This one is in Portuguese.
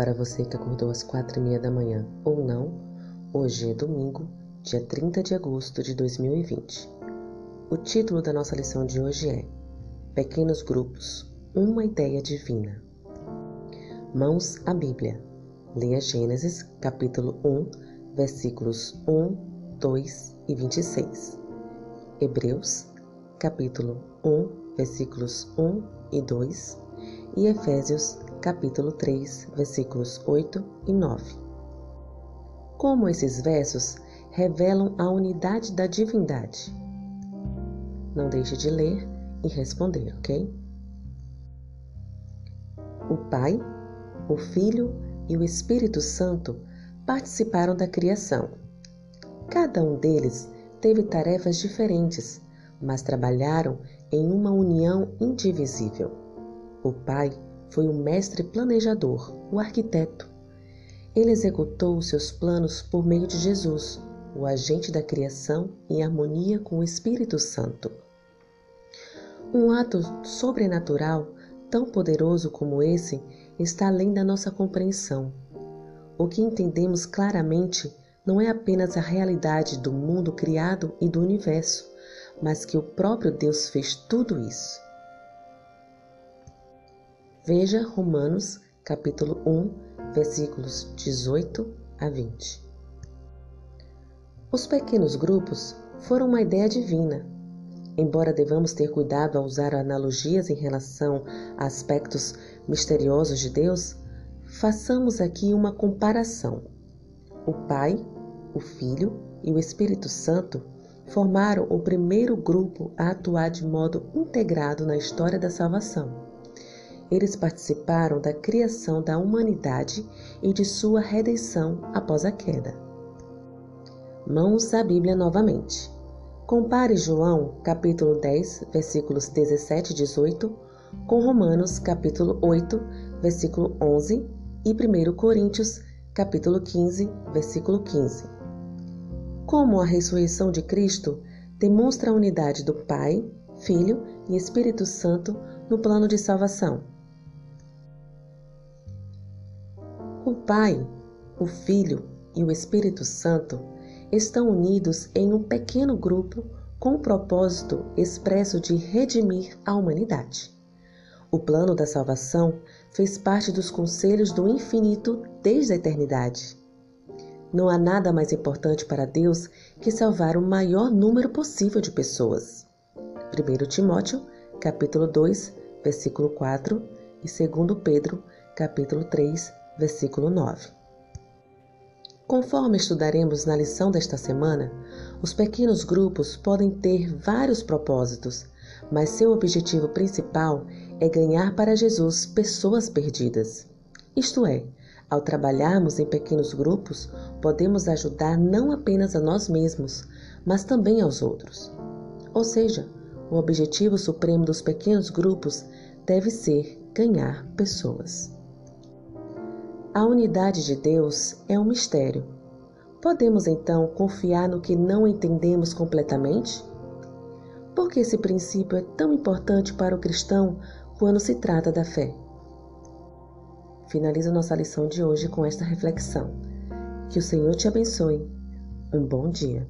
para você que acordou às quatro e meia da manhã ou não. Hoje é domingo, dia 30 de agosto de 2020. O título da nossa lição de hoje é Pequenos Grupos Uma Ideia Divina. Mãos à Bíblia. Leia Gênesis, capítulo 1, versículos 1, 2 e 26. Hebreus, capítulo 1, versículos 1 e 2. E Efésios, capítulo 3, versículos 8 e 9. Como esses versos revelam a unidade da divindade. Não deixe de ler e responder, ok? O Pai, o Filho e o Espírito Santo participaram da criação. Cada um deles teve tarefas diferentes, mas trabalharam em uma união indivisível. O Pai foi o mestre planejador, o arquiteto. Ele executou seus planos por meio de Jesus, o agente da criação em harmonia com o Espírito Santo. Um ato sobrenatural tão poderoso como esse está além da nossa compreensão. O que entendemos claramente não é apenas a realidade do mundo criado e do universo, mas que o próprio Deus fez tudo isso. Veja Romanos, capítulo 1, versículos 18 a 20. Os pequenos grupos foram uma ideia divina. Embora devamos ter cuidado ao usar analogias em relação a aspectos misteriosos de Deus, façamos aqui uma comparação. O Pai, o Filho e o Espírito Santo formaram o primeiro grupo a atuar de modo integrado na história da salvação. Eles participaram da criação da humanidade e de sua redenção após a queda. Mãos à Bíblia novamente. Compare João, capítulo 10, versículos 17 e 18, com Romanos, capítulo 8, versículo 11 e 1 Coríntios, capítulo 15, versículo 15. Como a ressurreição de Cristo demonstra a unidade do Pai, Filho e Espírito Santo no plano de salvação. O Pai, o Filho e o Espírito Santo estão unidos em um pequeno grupo com o propósito expresso de redimir a humanidade. O plano da salvação fez parte dos conselhos do infinito desde a eternidade. Não há nada mais importante para Deus que salvar o maior número possível de pessoas. 1 Timóteo, capítulo 2, versículo 4 e 2 Pedro, capítulo 3, versículo 9. Conforme estudaremos na lição desta semana, os pequenos grupos podem ter vários propósitos, mas seu objetivo principal é ganhar para Jesus pessoas perdidas. Isto é, ao trabalharmos em pequenos grupos, podemos ajudar não apenas a nós mesmos, mas também aos outros. Ou seja, o objetivo supremo dos pequenos grupos deve ser ganhar pessoas. A unidade de Deus é um mistério. Podemos então confiar no que não entendemos completamente? Por que esse princípio é tão importante para o cristão quando se trata da fé? Finalizo nossa lição de hoje com esta reflexão. Que o Senhor te abençoe. Um bom dia.